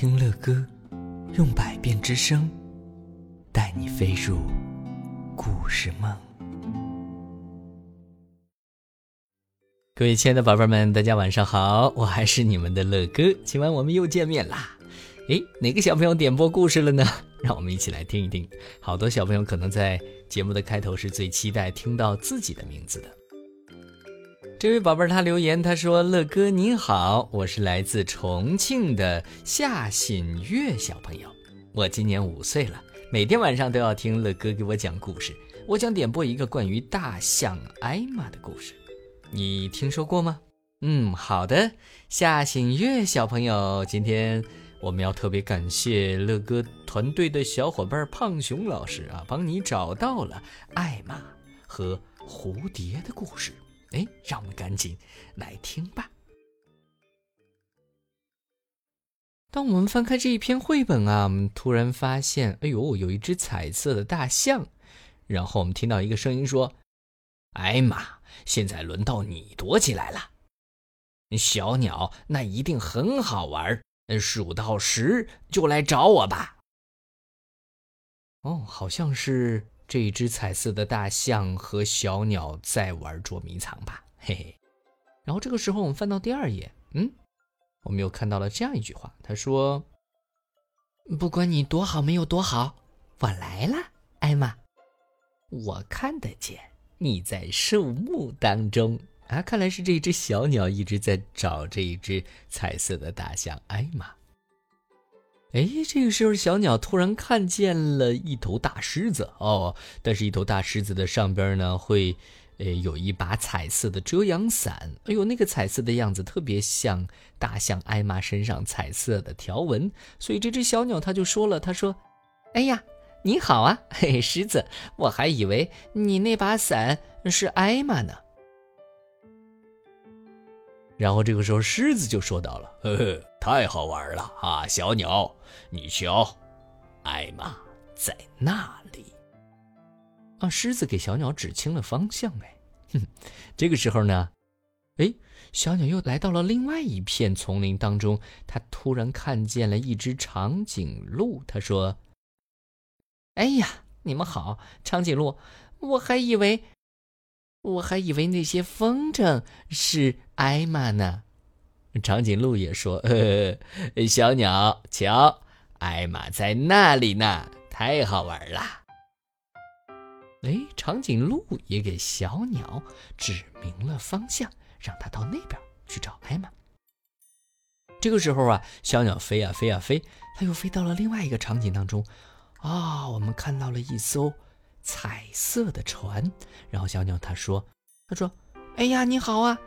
听乐歌，用百变之声，带你飞入故事梦。各位亲爱的宝贝们，大家晚上好，我还是你们的乐哥。今晚我们又见面啦！诶，哪个小朋友点播故事了呢？让我们一起来听一听。好多小朋友可能在节目的开头是最期待听到自己的名字的。这位宝贝儿他留言，他说：“乐哥你好，我是来自重庆的夏新月小朋友，我今年五岁了，每天晚上都要听乐哥给我讲故事。我想点播一个关于大象艾玛的故事。”你听说过吗？嗯，好的，夏新月小朋友，今天我们要特别感谢乐哥团队的小伙伴胖熊老师啊，帮你找到了艾玛和蝴蝶的故事。哎，让我们赶紧来听吧。当我们翻开这一篇绘本啊，我们突然发现，哎呦，有一只彩色的大象，然后我们听到一个声音说：“艾玛。”现在轮到你躲起来了，小鸟，那一定很好玩。数到十就来找我吧。哦，好像是这一只彩色的大象和小鸟在玩捉迷藏吧？嘿嘿。然后这个时候我们翻到第二页，嗯，我们又看到了这样一句话，他说：“不管你躲好没有躲好，我来了，艾玛，我看得见。”你在树木当中啊，看来是这只小鸟一直在找这一只彩色的大象艾玛。哎，这个时候小鸟突然看见了一头大狮子哦，但是一头大狮子的上边呢会，呃，有一把彩色的遮阳伞。哎呦，那个彩色的样子特别像大象艾玛身上彩色的条纹，所以这只小鸟它就说了，它说：“哎呀。”你好啊，嘿，狮子，我还以为你那把伞是艾玛呢。然后这个时候，狮子就说到了：“呵呵，太好玩了啊，小鸟，你瞧，艾玛在那里。”啊，狮子给小鸟指清了方向。哎，哼，这个时候呢，哎，小鸟又来到了另外一片丛林当中，它突然看见了一只长颈鹿。它说。哎呀，你们好，长颈鹿，我还以为，我还以为那些风筝是艾玛呢。长颈鹿也说：“呵呵小鸟，瞧，艾玛在那里呢，太好玩了。”哎，长颈鹿也给小鸟指明了方向，让它到那边去找艾玛。这个时候啊，小鸟飞呀飞呀飞，它又飞到了另外一个场景当中。啊，我们看到了一艘彩色的船，然后小鸟他说：“他说，哎呀，你好啊，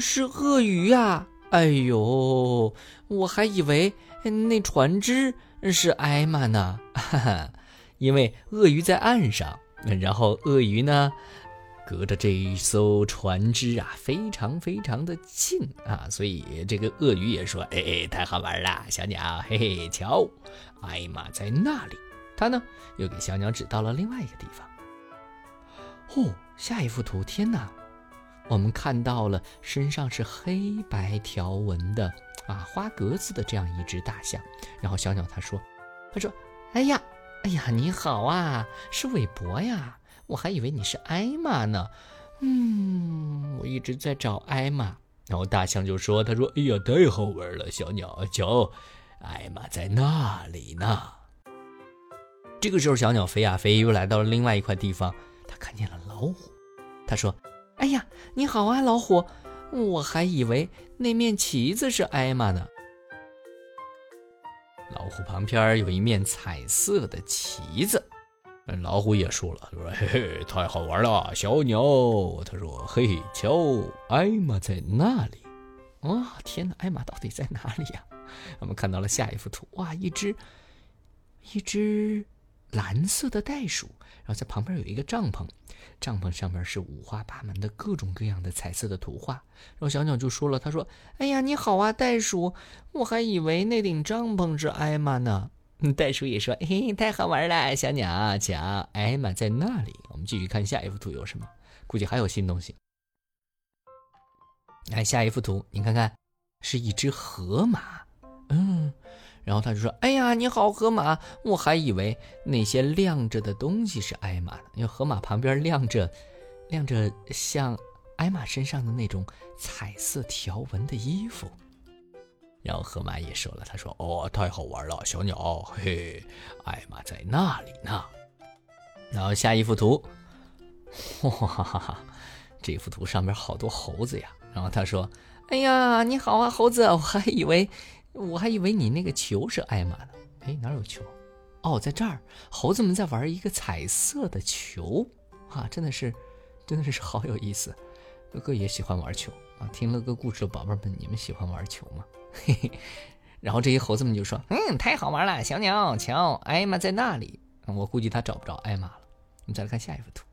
是鳄鱼呀！哎呦，我还以为那船只是艾玛呢，哈哈，因为鳄鱼在岸上，然后鳄鱼呢，隔着这一艘船只啊，非常非常的近啊，所以这个鳄鱼也说：哎，太好玩了，小鸟，嘿嘿，瞧，艾玛在那里。”他呢，又给小鸟指到了另外一个地方。哦，下一幅图，天哪！我们看到了身上是黑白条纹的啊，花格子的这样一只大象。然后小鸟他说：“他说，哎呀，哎呀，你好啊，是韦伯呀，我还以为你是艾玛呢。嗯，我一直在找艾玛。”然后大象就说：“他说，哎呀，太好玩了，小鸟，瞧，艾玛在那里呢。”这个时候，小鸟飞呀飞，又来到了另外一块地方。它看见了老虎，它说：“哎呀，你好啊，老虎！我还以为那面旗子是艾玛呢。”老虎旁边有一面彩色的旗子，老虎也说了：“嘿嘿，太好玩了，小鸟。”他说：“嘿，瞧，艾玛在那里。”哇，天哪，艾玛到底在哪里呀？我们看到了下一幅图，哇，一只，一只。蓝色的袋鼠，然后在旁边有一个帐篷，帐篷上面是五花八门的各种各样的彩色的图画。然后小鸟就说了：“他说，哎呀，你好啊，袋鼠，我还以为那顶帐篷是艾玛呢。”袋鼠也说：“嘿，太好玩了，小鸟，瞧，艾玛在那里。”我们继续看下一幅图有什么？估计还有新东西。来，下一幅图，你看看，是一只河马，嗯。然后他就说：“哎呀，你好，河马！我还以为那些亮着的东西是艾玛呢，因为河马旁边亮着，亮着像艾玛身上的那种彩色条纹的衣服。”然后河马也说了：“他说，哦，太好玩了，小鸟，嘿，艾玛在那里呢。”然后下一幅图，哇哈哈，这幅图上面好多猴子呀。然后他说：“哎呀，你好啊，猴子！我还以为。”我还以为你那个球是艾玛呢，哎，哪有球？哦，在这儿，猴子们在玩一个彩色的球，啊，真的是，真的是好有意思。哥哥也喜欢玩球啊，听了个故事宝贝们，你们喜欢玩球吗？嘿嘿。然后这些猴子们就说：“嗯，太好玩了，小鸟，瞧，艾玛在那里。”我估计他找不着艾玛了。我们再来看下一幅图。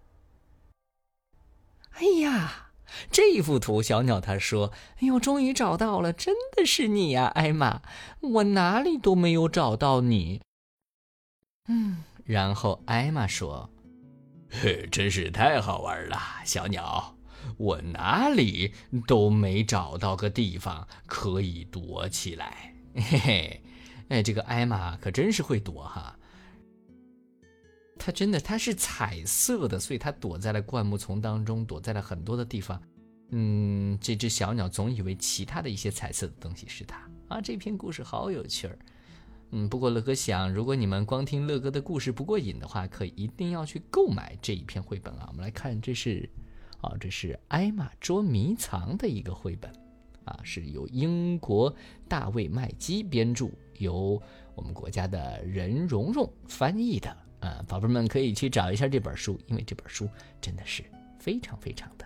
哎呀！这一幅图，小鸟他说：“哎呦，终于找到了，真的是你呀，艾玛！我哪里都没有找到你。”嗯，然后艾玛说：“嘿，真是太好玩了，小鸟！我哪里都没找到个地方可以躲起来。”嘿嘿，哎，这个艾玛可真是会躲哈。它真的，它是彩色的，所以它躲在了灌木丛当中，躲在了很多的地方。嗯，这只小鸟总以为其他的一些彩色的东西是它啊。这篇故事好有趣儿。嗯，不过乐哥想，如果你们光听乐哥的故事不过瘾的话，可一定要去购买这一篇绘本啊。我们来看，这是啊，这是艾玛捉迷藏的一个绘本啊，是由英国大卫麦基编著，由我们国家的任蓉蓉翻译的。啊，宝贝们可以去找一下这本书，因为这本书真的是非常非常的